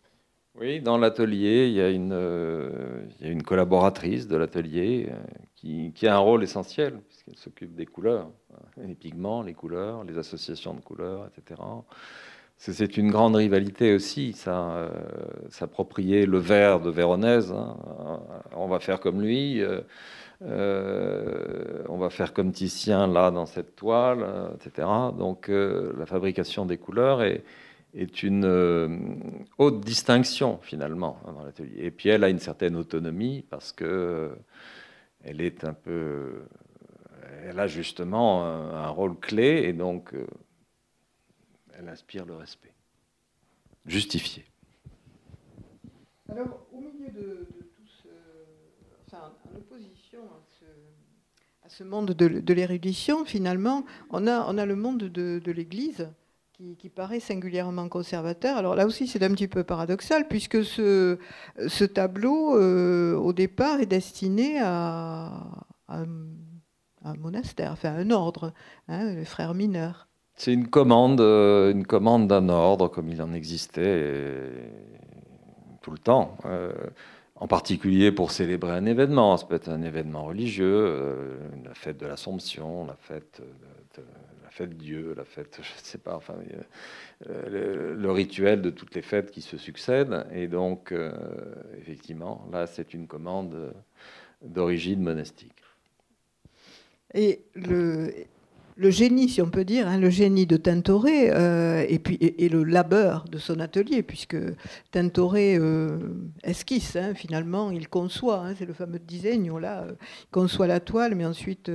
Oui, dans l'atelier, il, y a une collaboratrice de l'atelier qui, qui, a un rôle essentiel, elle s'occupe des couleurs, hein, les pigments, les couleurs, les associations de couleurs, etc. C'est une grande rivalité aussi, euh, s'approprier le vert de Véronèse. Hein. On va faire comme lui, euh, euh, on va faire comme Titien là dans cette toile, etc. Donc la fabrication des couleurs est, est une haute distinction finalement hein, dans l'atelier. Et puis elle a une certaine autonomie parce que elle est un peu elle a justement un, rôle clé et donc euh, elle inspire le respect. Justifié. Alors, au milieu de, tout ce. Enfin, en opposition à ce, monde de, l'érudition, finalement, on a, on a le monde de, l'Église. Qui, paraît singulièrement conservateur. Alors là aussi, c'est un petit peu paradoxal, puisque ce, tableau, euh, au départ, est destiné à, un monastère, enfin un ordre, hein, les frères mineurs. C'est une commande, euh, une commande d'un ordre comme il en existait euh, tout le temps. En particulier pour célébrer un événement. Ça peut être un événement religieux, la fête de l'Assomption, la fête fête Dieu, la fête, (laughs) je ne sais pas, enfin, le, rituel de toutes les fêtes qui se succèdent. Et donc, effectivement, là, c'est une commande d'origine monastique. Et le, le génie, si on peut dire, hein, le génie de Tintoré, euh, et puis et, le labeur de son atelier, puisque Tintoré euh, esquisse, hein, finalement, il conçoit, hein, c'est le fameux design, là, euh, il conçoit la toile, mais ensuite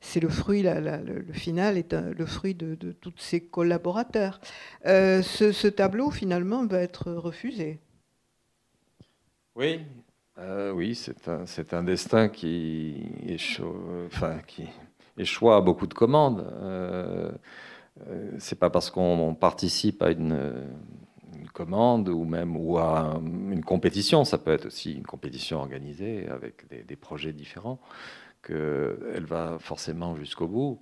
c'est le fruit, le, final est le fruit de, tous ses collaborateurs. Ce, tableau, finalement, va être refusé. Oui, oui, c'est un, un, destin qui, échoue, enfin, qui échoue à beaucoup de commandes. Euh, euh, c'est pas parce qu'on participe à une, commande ou même ou à une compétition, ça peut être aussi une compétition organisée avec des, projets différents, qu'elle va forcément jusqu'au bout.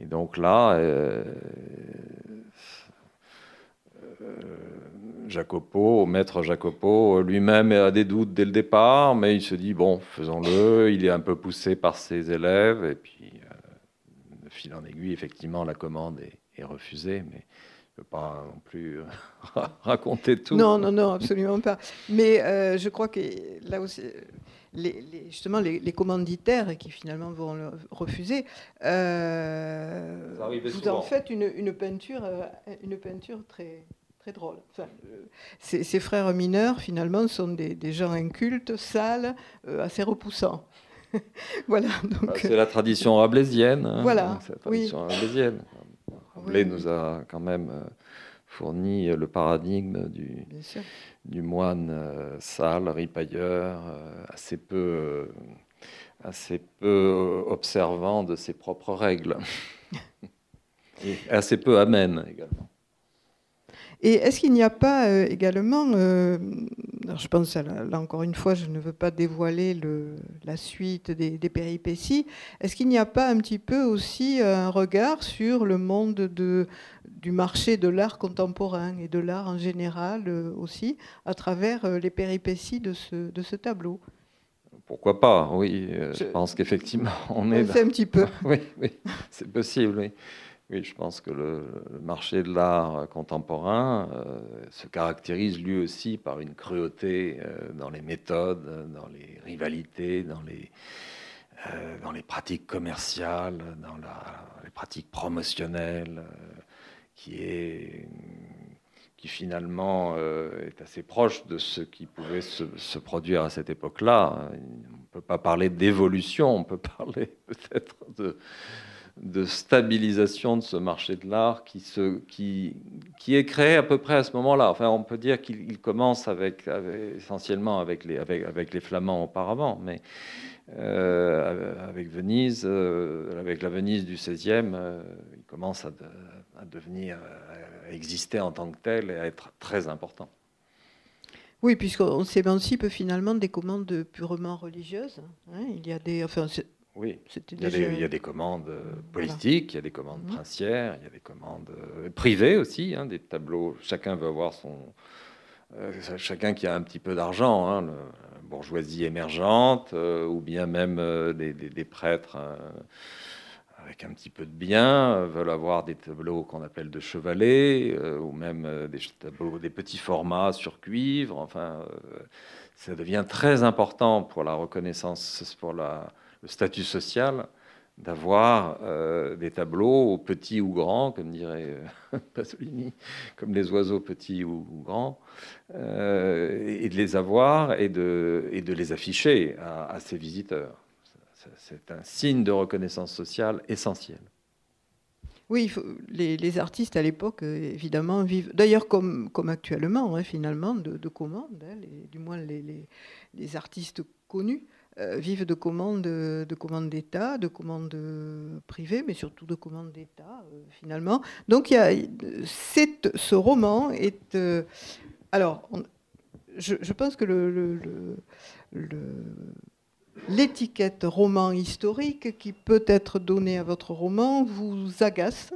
Et donc là, euh, euh, Jacopo, maître Jacopo, lui-même a des doutes dès le départ, mais il se dit bon, faisons-le. Il est un peu poussé par ses élèves, et puis fil en aiguille, effectivement, la commande est, refusée, mais je ne peux pas non plus (laughs) raconter tout. Non, non, non, absolument pas. Mais euh, je crois que là aussi, les, justement, les, commanditaires qui finalement vont le refuser, euh, vous en faites une, une, peinture, euh, une peinture très, très drôle. Enfin, ces, frères mineurs, finalement, sont des, des gens incultes, sales, assez repoussants. (laughs) voilà. Bah, c'est la tradition rablaisienne. Hein. voilà. C'est la tradition rablaisienne. Rabelais nous a quand même euh, fourni le paradigme du, du moine euh, sale, ripailleur, euh, assez peu, assez peu observant de ses propres règles. (laughs) Et assez peu amène également. Et est-ce qu'il n'y a pas euh, également, euh, je pense, là, encore une fois, je ne veux pas dévoiler le, la suite des, péripéties, est-ce qu'il n'y a pas un petit peu aussi un regard sur le monde de, du marché de l'art contemporain et de l'art en général euh, aussi, à travers les péripéties de ce, de ce tableau? Pourquoi pas, oui. Je, pense qu'effectivement, on est. C'est un petit peu. (laughs) oui, oui, c'est possible, oui. Oui, je pense que le, marché de l'art contemporain euh, se caractérise lui aussi par une cruauté euh, dans les méthodes, dans les rivalités, dans les, euh, pratiques commerciales, dans les pratiques promotionnelles, qui est qui finalement est assez proche de ce qui pouvait se, se produire à cette époque-là. On ne peut pas parler d'évolution, on peut (laughs) parler peut-être de, de stabilisation de ce marché de l'art qui, qui, qui, est créé à peu près à ce moment-là. Enfin, on peut dire qu'il commence essentiellement avec les, avec, les Flamands auparavant, mais euh, avec Venise, euh, avec la Venise du XVIe, euh, il commence à, devenir, à exister en tant que tel et à être très important. Oui, puisqu'on s'émancipe finalement des commandes purement religieuses. Hein. il y a des, enfin, oui, il y, a des, commandes euh, politiques, il y a des commandes mhm. princières, il y a des commandes euh, privées aussi, hein, des tableaux. Chacun veut avoir son. Euh, chacun qui a un petit peu d'argent, hein, la bourgeoisie émergente, ou bien même des, prêtres avec un petit peu de bien veulent avoir des tableaux qu'on appelle de chevalet, ou même des tableaux, des petits formats sur cuivre. Enfin, ça devient très important pour la reconnaissance, pour la le statut social d'avoir euh, des tableaux petits ou grands, comme dirait euh, (laughs) Pasolini, comme les oiseaux petits ou, grands, euh, et de les avoir et de, les afficher à, ses visiteurs. C'est un signe de reconnaissance sociale essentiel. Oui, les, artistes à l'époque, évidemment, vivent, d'ailleurs comme, comme actuellement, hein, finalement, de, commandes, hein, du moins les, artistes connus vivent de commandes de commandes d'État, de commandes privées, mais surtout de commandes d'État, euh, finalement. Donc, ce roman est... Euh, alors, je, pense que l'étiquette roman historique qui peut être donnée à votre roman vous agace,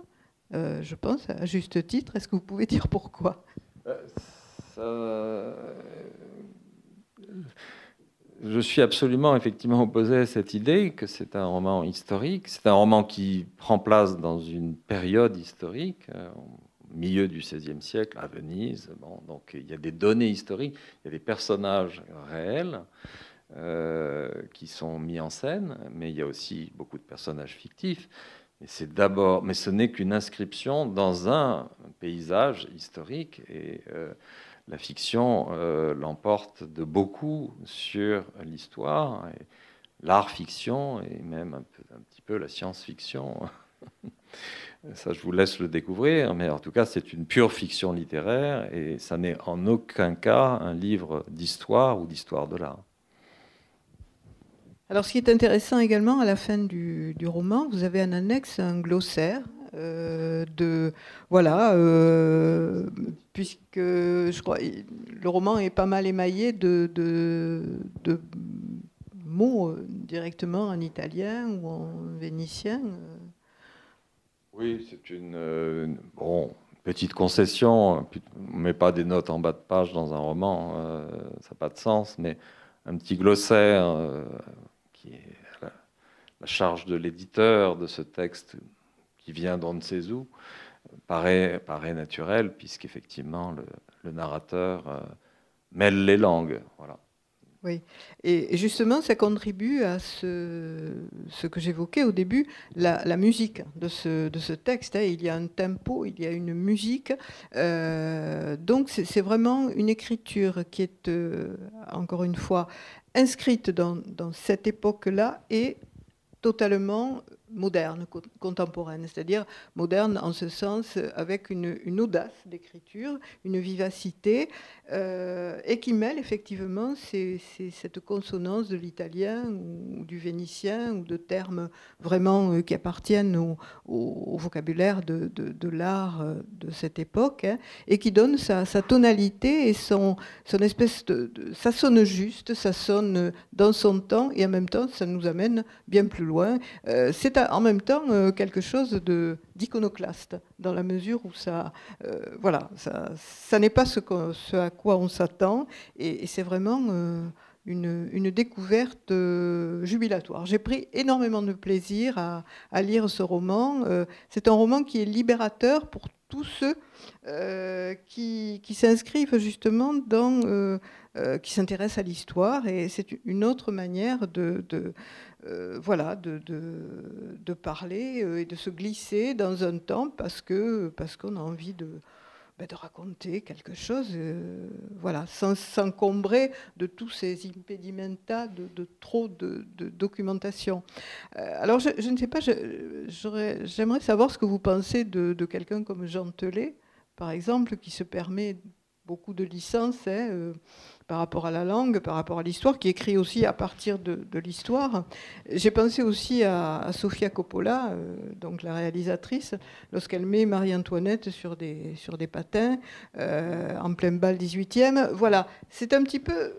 je pense, à juste titre. Est-ce que vous pouvez dire pourquoi? Je suis absolument effectivement opposé à cette idée que c'est un roman historique. C'est un roman qui prend place dans une période historique, euh, au milieu du XVIe siècle, à Venise. Donc il y a des données historiques, il y a des personnages réels euh, qui sont mis en scène, mais il y a aussi beaucoup de personnages fictifs. Et c'est d'abord, mais ce n'est qu'une inscription dans un paysage historique et euh, la fiction euh, l'emporte de beaucoup sur l'histoire, l'art-fiction et même un, petit peu la science-fiction. (laughs) ça, je vous laisse le découvrir, mais en tout cas, c'est une pure fiction littéraire et ça n'est en aucun cas un livre d'histoire ou d'histoire de l'art. Alors, ce qui est intéressant également, à la fin du, roman, vous avez un annexe, un glossaire, euh, de voilà, puisque je crois le roman est pas mal émaillé de, de, mots directement en italien ou en vénitien. Oui, c'est une, petite concession, mais pas des notes en bas de page dans un roman, ça n'a pas de sens, mais un petit glossaire qui est la charge de l'éditeur de ce texte qui vient d'on ne sait où paraît, naturel, puisqu'effectivement le, narrateur euh, mêle les langues. Voilà. Oui, et justement, ça contribue à ce, que j'évoquais au début, la, musique de ce, texte. Hein. Il y a un tempo, il y a une musique. Euh, donc, c'est vraiment une écriture qui est, euh, encore une fois, inscrite dans cette époque-là et totalement moderne, contemporaine, c'est-à-dire moderne en ce sens avec une, audace d'écriture, une vivacité, euh, et qui mêle effectivement cette consonance de l'italien ou du vénitien ou de termes vraiment euh, qui appartiennent au, vocabulaire de, l'art euh, de cette époque, hein, et qui donne sa, tonalité et son, espèce de, Ça sonne juste, ça sonne dans son temps, et en même temps, ça nous amène bien plus loin. C'est en même temps quelque chose d'iconoclaste, dans la mesure où ça, euh, voilà, ça, n'est pas ce, à quoi on s'attend, et, c'est vraiment euh, une, découverte euh, jubilatoire. J'ai pris énormément de plaisir à, lire ce roman. c'est un roman qui est libérateur pour tous ceux qui s'inscrivent justement dans, qui s'intéressent à l'histoire, et c'est une autre manière de, euh, voilà, de, parler euh, et de se glisser dans un temps parce que parce qu'on a envie de, ben, de raconter quelque chose, euh, voilà, sans s'encombrer de tous ces impedimenta de, trop de, documentation. alors, je, ne sais pas, j'aimerais savoir ce que vous pensez de, quelqu'un comme Jean Telet, par exemple, qui se permet beaucoup de licences. Hein, par rapport à la langue, par rapport à l'histoire, qui écrit aussi à partir de, l'histoire. J'ai pensé aussi à, Sofia Coppola, euh, donc la réalisatrice, lorsqu'elle met Marie-Antoinette sur des, sur des patins euh, en plein bal 18e. Voilà, c'est un petit peu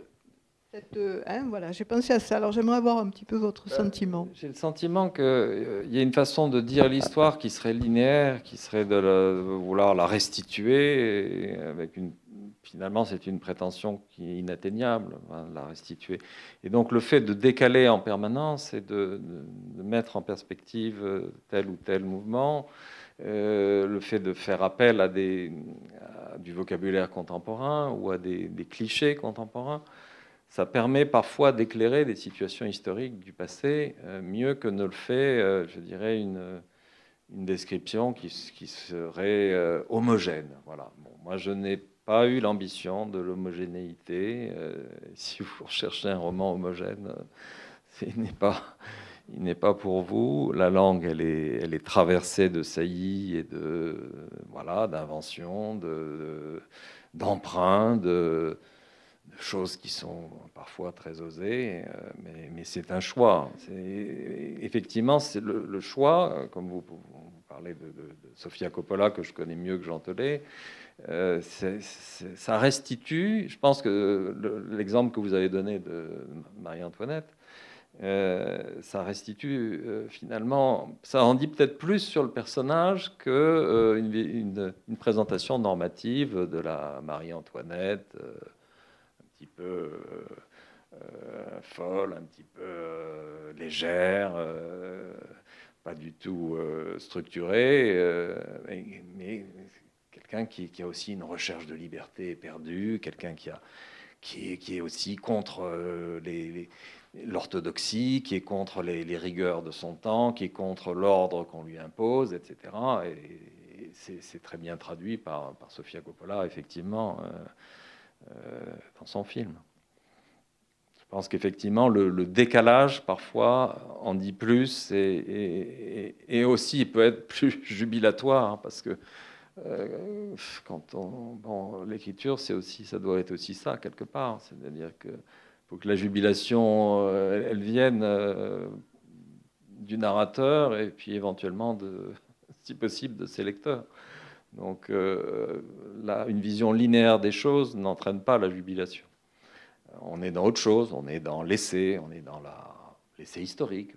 euh, hein, voilà, j'ai pensé à ça. Alors j'aimerais avoir un petit peu votre sentiment. J'ai le sentiment qu'il y a une façon de dire l'histoire qui serait linéaire, qui serait de, vouloir la restituer avec une finalement, c'est une prétention qui est inatteignable, hein, la restituer. Et donc, le fait de décaler en permanence et de, mettre en perspective euh, tel ou tel mouvement, euh, le fait de faire appel à, des, du vocabulaire contemporain ou à des, clichés contemporains, ça permet parfois d'éclairer des situations historiques du passé euh, mieux que ne le fait, je dirais, une, description qui, serait homogène. Voilà. Moi, je n'ai pas eu l'ambition de l'homogénéité. Euh, si vous recherchez un roman homogène, euh, il n'est pas, il n'est pas pour vous. La langue, elle est, elle est traversée de saillies et de voilà, d'inventions, de, d'emprunts, de, choses qui sont parfois très osées, euh, mais, c'est un choix. Effectivement, c'est le, choix, comme vous, parlez de, de, Sofia Coppola, que je connais mieux que Jean Telet, euh, ça restitue, je pense que l'exemple que vous avez donné de Marie-Antoinette, euh, ça restitue euh, finalement, ça en dit peut-être plus sur le personnage une, une, présentation normative de la Marie-Antoinette, un petit peu folle, un petit peu légère, pas du tout structurée, mais quelqu'un qui, a aussi une recherche de liberté perdue, quelqu'un qui, est, aussi contre euh, l'orthodoxie, qui est contre les, rigueurs de son temps, qui est contre l'ordre qu'on lui impose, etc. Et, c'est très bien traduit par, par Sofia Coppola, effectivement, euh, euh, dans son film. Je pense qu'effectivement, le, décalage, parfois, en dit plus et, et, aussi peut être plus (laughs) jubilatoire, hein, parce que euh, quand on, bon, l'écriture, c'est aussi, ça doit être aussi ça quelque part. C'est-à-dire que faut que la jubilation, euh, elle, vienne euh, du narrateur et puis éventuellement (laughs) si possible, de ses lecteurs. Donc là, une vision linéaire des choses n'entraîne pas la jubilation. On est dans autre chose, on est dans l'essai, on est dans l'essai historique.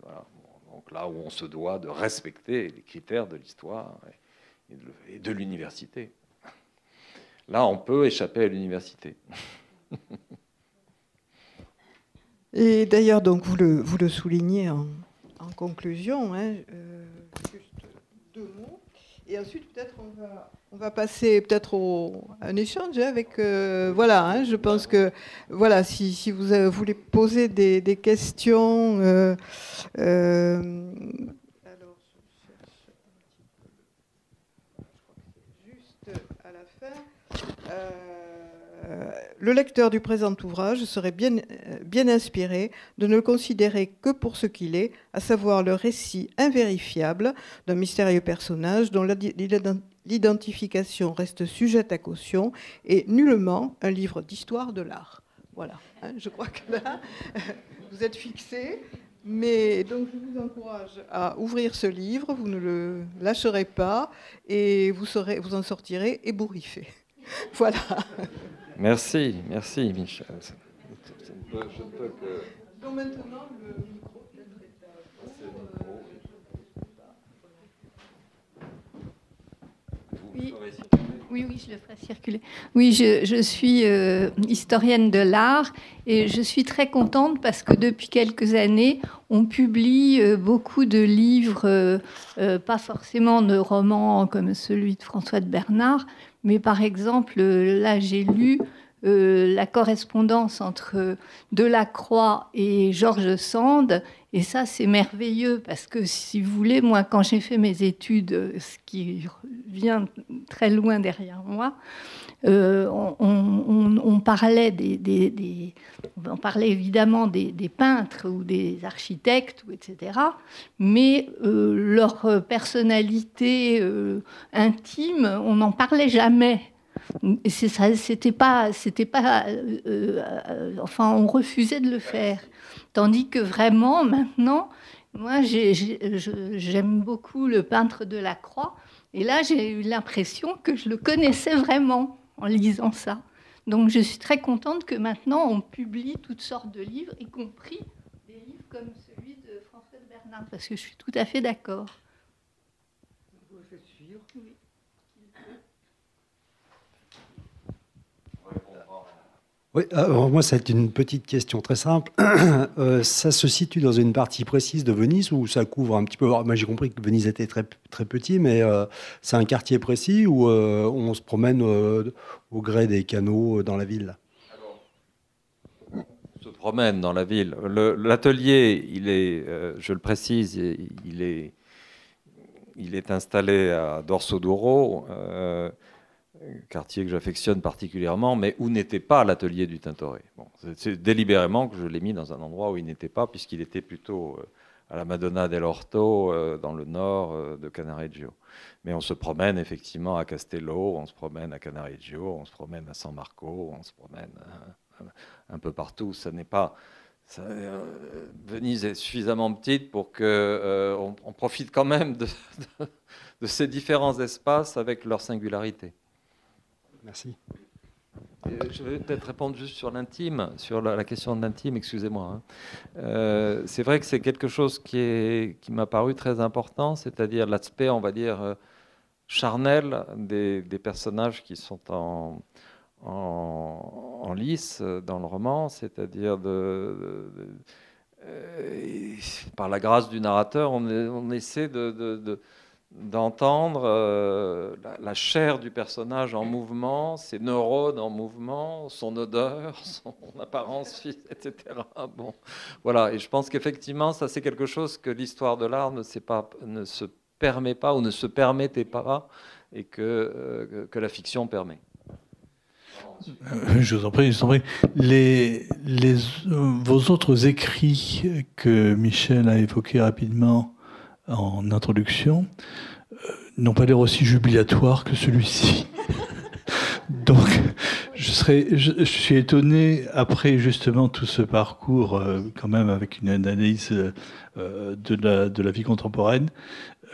Donc là où on se doit de respecter les critères de l'histoire de l'université. Là, on peut échapper à l'université. (laughs) Et d'ailleurs, donc vous le, soulignez en, conclusion, hein, euh, juste deux mots. Et ensuite, peut-être on va, on va passer peut-être à un échange avec. Euh, voilà, hein, je pense que voilà, si, si vous voulez poser des, questions. Euh, alors, je cherche un petit peu. Juste à la fin le lecteur du présent ouvrage serait bien, euh, bien inspiré de ne le considérer que pour ce qu'il est, à savoir le récit invérifiable d'un mystérieux personnage dont l'identification reste sujette à caution et nullement un livre d'histoire de l'art. Voilà, hein, je crois que là, (laughs) vous êtes fixé. Mais donc je vous encourage à ouvrir ce livre, vous ne le lâcherez pas et vous, serez, vous en sortirez ébouriffé. (laughs) voilà. Merci, merci Michel. Je ne peux que... Donc maintenant, le micro oui. oui, oui, je le ferai circuler. Oui, je, je suis euh, historienne de l'art et je suis très contente parce que depuis quelques années, on publie euh, beaucoup de livres, euh, pas forcément de romans comme celui de François de Bernard, mais par exemple, là, j'ai lu euh, la correspondance entre Delacroix et Georges Sand. Et ça, c'est merveilleux parce que, si vous voulez, moi, quand j'ai fait mes études, ce qui vient très loin derrière moi, euh, on, parlait évidemment des, peintres ou des architectes, etc. Mais euh, leur personnalité intime, on n'en parlait jamais c'était pas, c'était pas, euh, euh, enfin, on refusait de le faire. Tandis que vraiment, maintenant, moi, j'aime beaucoup le peintre de la Croix. Et là, j'ai eu l'impression que je le connaissais vraiment en lisant ça. Donc, je suis très contente que maintenant, on publie toutes sortes de livres, y compris des livres comme celui de François de Bernard, parce que je suis tout à fait d'accord. Moi, c'est une petite question très simple. (clears throat) Euh, ça se situe dans une partie précise de Venise ou ça couvre un petit peu? Moi, j'ai compris que Venise était très, très petit, mais euh, c'est un quartier précis où euh, on se promène au gré des canaux dans la ville? On se promène dans la ville. L'atelier, il est, je le précise, il est, il est installé à Dorsoduro quartier que j'affectionne particulièrement, mais où n'était pas l'atelier du Tintoret. C'est délibérément que je l'ai mis dans un endroit où il n'était pas, puisqu'il était plutôt euh, à la Madonna dell'Orto, euh, dans le nord euh, de Canareggio. Mais on se promène effectivement à Castello, on se promène à Canareggio, on se promène à San Marco, on se promène un peu partout. Ça n'est pas. Venise est suffisamment petite pour qu'on on profite quand même de, de ces différents espaces avec leur singularité. Merci. Je vais peut-être répondre juste sur l'intime, sur la, question de l'intime, excusez-moi. Hein. Euh, c'est vrai que c'est quelque chose qui, qui m'a paru très important, c'est-à-dire l'aspect, on va dire, euh, charnel des, personnages qui sont en, en, lice dans le roman, c'est-à-dire euh, par la grâce du narrateur, on essaie de d'entendre euh, la, chair du personnage en mouvement, ses neurones en mouvement, son odeur, (laughs) son apparence, etc. Bon, voilà. Et je pense qu'effectivement, ça c'est quelque chose que l'histoire de l'art ne, ne, se permet pas ou ne se permettait pas, et que, euh, que la fiction permet. Euh, je vous en prie, je vous en prie. Les, vos autres écrits que Michel a évoqués rapidement en introduction euh, n'ont pas l'air aussi jubilatoires que celui-ci. (laughs) Donc, je, serais, je, suis étonné, après justement tout ce parcours, euh, quand même avec une analyse euh, de, la, de, la, vie contemporaine,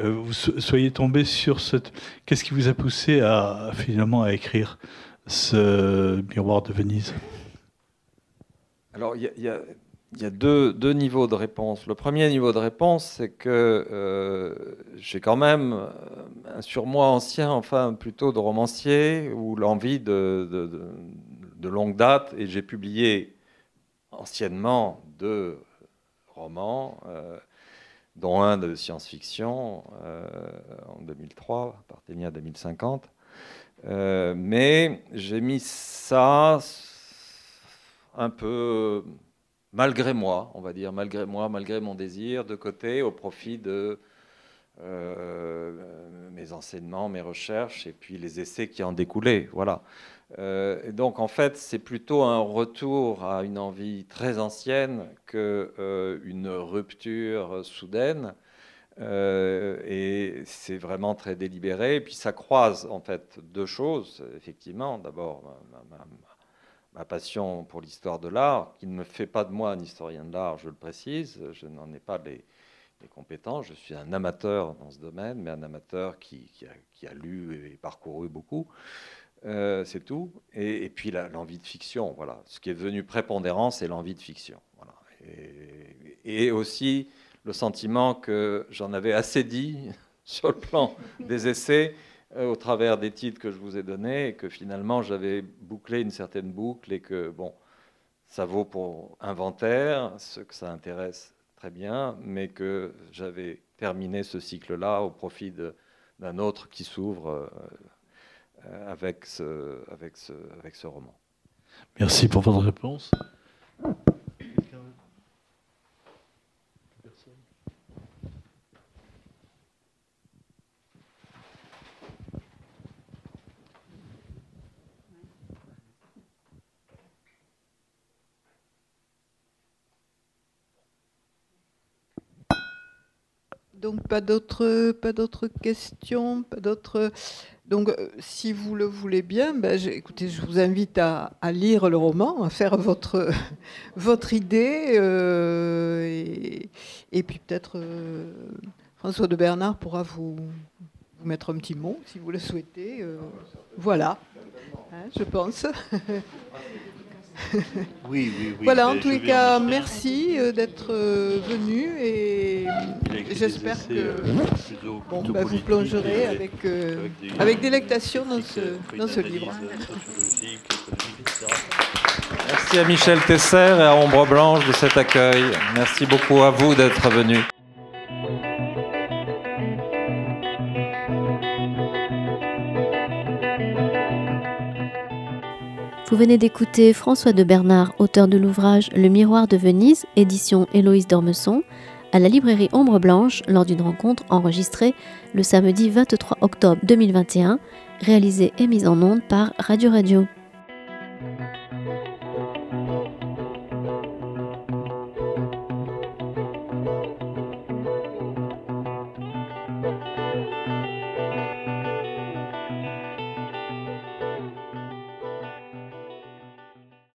vous soyez tombé sur cette. Qu'est-ce qui vous a poussé à finalement à écrire ce miroir de Venise? Alors, il y, a, deux, niveaux de réponse. Le premier niveau de réponse, c'est que euh, j'ai quand même euh, un surmoi ancien, enfin plutôt de romancier, ou l'envie de, de, longue date, et j'ai publié anciennement deux romans. Euh, dont un de science-fiction en 2003, par Ténia 2050, euh, mais j'ai mis ça un peu malgré moi, on va dire, malgré moi, malgré mon désir, de côté, au profit de euh, mes enseignements, mes recherches et puis les essais qui en découlaient. Voilà. Euh, donc en fait, c'est plutôt un retour à une envie très ancienne qu'une rupture soudaine. Euh, et c'est vraiment très délibéré. Et puis ça croise en fait deux choses, effectivement. D'abord, passion pour l'histoire de l'art, qui ne me fait pas de moi un historien de l'art, je le précise. Je n'en ai pas les, compétences. Je suis un amateur dans ce domaine, mais un amateur qui, a, lu et parcouru beaucoup. Euh, c'est tout. Et, puis l'envie de fiction. Voilà. Ce qui est devenu prépondérant, c'est l'envie de fiction. Et, aussi le sentiment que j'en avais assez dit (laughs) sur le plan des essais au travers des titres que je vous ai donnés que finalement j'avais bouclé une certaine boucle et que bon, ça vaut pour inventaire, ce que ça intéresse très bien, mais que j'avais terminé ce cycle-là au profit d'un autre qui s'ouvre euh, euh, avec, ce, avec, ce, avec ce roman. Merci pour votre réponse. Donc pas d'autres, pas d'autres questions, pas d'autres. Donc, euh, si vous le voulez bien, ben, écoutez, je vous invite à, lire le roman, à faire votre, (laughs) votre idée, euh, et, puis peut-être euh, François de Bernard pourra vous, mettre un petit mot, si vous le souhaitez. voilà, hein, je pense. (laughs) (laughs) Oui, oui, oui. Voilà, en tous les cas, merci euh, d'être euh, venu et j'espère que euh, bon, bah, vous plongerez avec, avec délectation dans ce, dans ce livre. Merci à Michel Tesser et à Ombre Blanche de cet accueil. Merci beaucoup à vous d'être venus. Vous venez d'écouter François de Bernard, auteur de l'ouvrage Le Miroir de Venise, édition Héloïse Dormesson, à la librairie Ombre Blanche lors d'une rencontre enregistrée le samedi 23 octobre 2021, réalisée et mise en onde par Radio Radio.